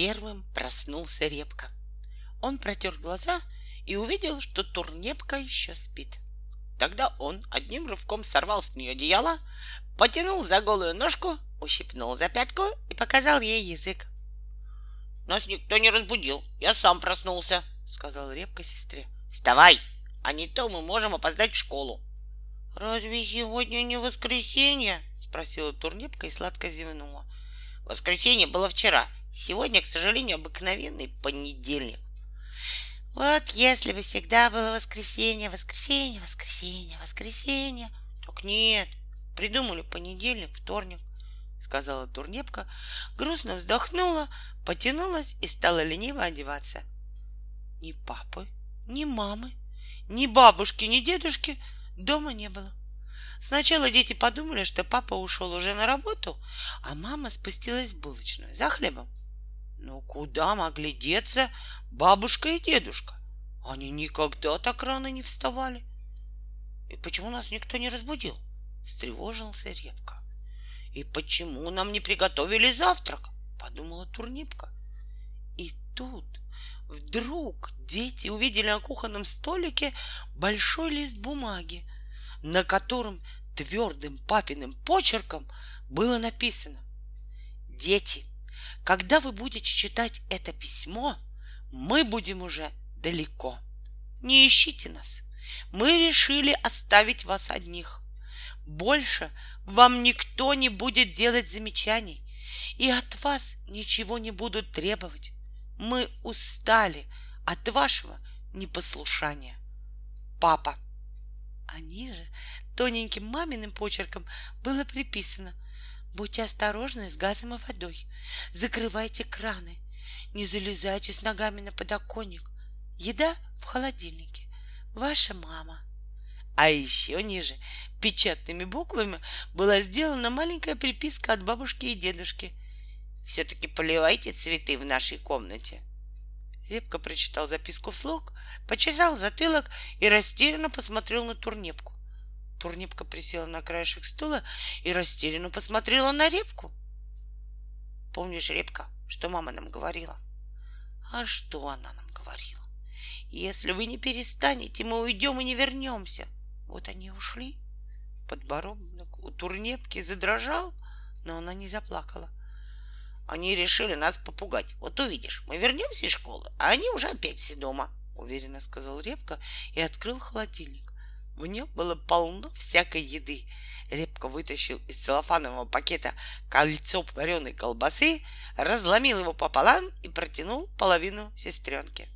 Первым проснулся Репка. Он протер глаза и увидел, что Турнепка еще спит. Тогда он одним рывком сорвал с нее одеяло, потянул за голую ножку, ущипнул за пятку и показал ей язык. «Нас никто не разбудил, я сам проснулся», — сказал Репка сестре. «Вставай, а не то мы можем опоздать в школу». «Разве сегодня не воскресенье?» — спросила Турнепка и сладко зевнула. «Воскресенье было вчера, сегодня, к сожалению, обыкновенный понедельник». Вот если бы всегда было воскресенье, воскресенье, воскресенье, воскресенье. Так нет, придумали понедельник, вторник, сказала Турнепка, грустно вздохнула, потянулась и стала лениво одеваться. Ни папы, ни мамы, ни бабушки, ни дедушки дома не было. Сначала дети подумали, что папа ушел уже на работу, а мама спустилась в булочную за хлебом. Но куда могли деться бабушка и дедушка? Они никогда так рано не вставали. И почему нас никто не разбудил? Встревожился Репка. И почему нам не приготовили завтрак? Подумала Турнипка. И тут вдруг дети увидели на кухонном столике большой лист бумаги, на котором твердым папиным почерком было написано «Дети, когда вы будете читать это письмо, мы будем уже далеко. Не ищите нас. Мы решили оставить вас одних. Больше вам никто не будет делать замечаний, и от вас ничего не будут требовать. Мы устали от вашего непослушания. Папа. А ниже тоненьким маминым почерком было приписано Будьте осторожны с газом и водой. Закрывайте краны. Не залезайте с ногами на подоконник. Еда в холодильнике. Ваша мама. А еще ниже печатными буквами была сделана маленькая приписка от бабушки и дедушки. Все-таки поливайте цветы в нашей комнате. Репка прочитал записку вслух, почесал затылок и растерянно посмотрел на турнепку. Турнипка присела на краешек стула и растерянно посмотрела на репку. Помнишь, репка, что мама нам говорила? А что она нам говорила? Если вы не перестанете, мы уйдем и не вернемся. Вот они ушли. Подбородок у турнепки задрожал, но она не заплакала. Они решили нас попугать. Вот увидишь, мы вернемся из школы, а они уже опять все дома, уверенно сказал Репка и открыл холодильник. В нем было полно всякой еды. Репка вытащил из целлофанового пакета кольцо вареной колбасы, разломил его пополам и протянул половину сестренке.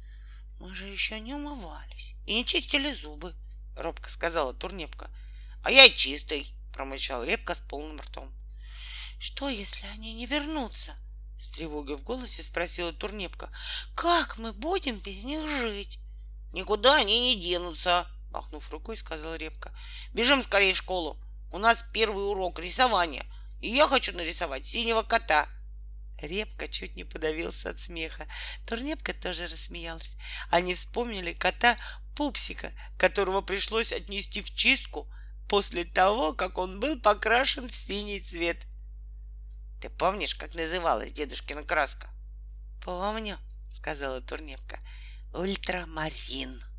— Мы же еще не умывались и не чистили зубы, — робко сказала Турнепка. — А я чистый, — промычал Репка с полным ртом. — Что, если они не вернутся? — с тревогой в голосе спросила Турнепка. — Как мы будем без них жить? — Никуда они не денутся, Махнув рукой, сказал Репка. Бежим скорее в школу. У нас первый урок рисования. И я хочу нарисовать синего кота. Репка чуть не подавился от смеха. Турнепка тоже рассмеялась. Они вспомнили кота Пупсика, которого пришлось отнести в чистку после того, как он был покрашен в синий цвет. Ты помнишь, как называлась дедушкина краска? Помню, сказала Турнепка. Ультрамарин.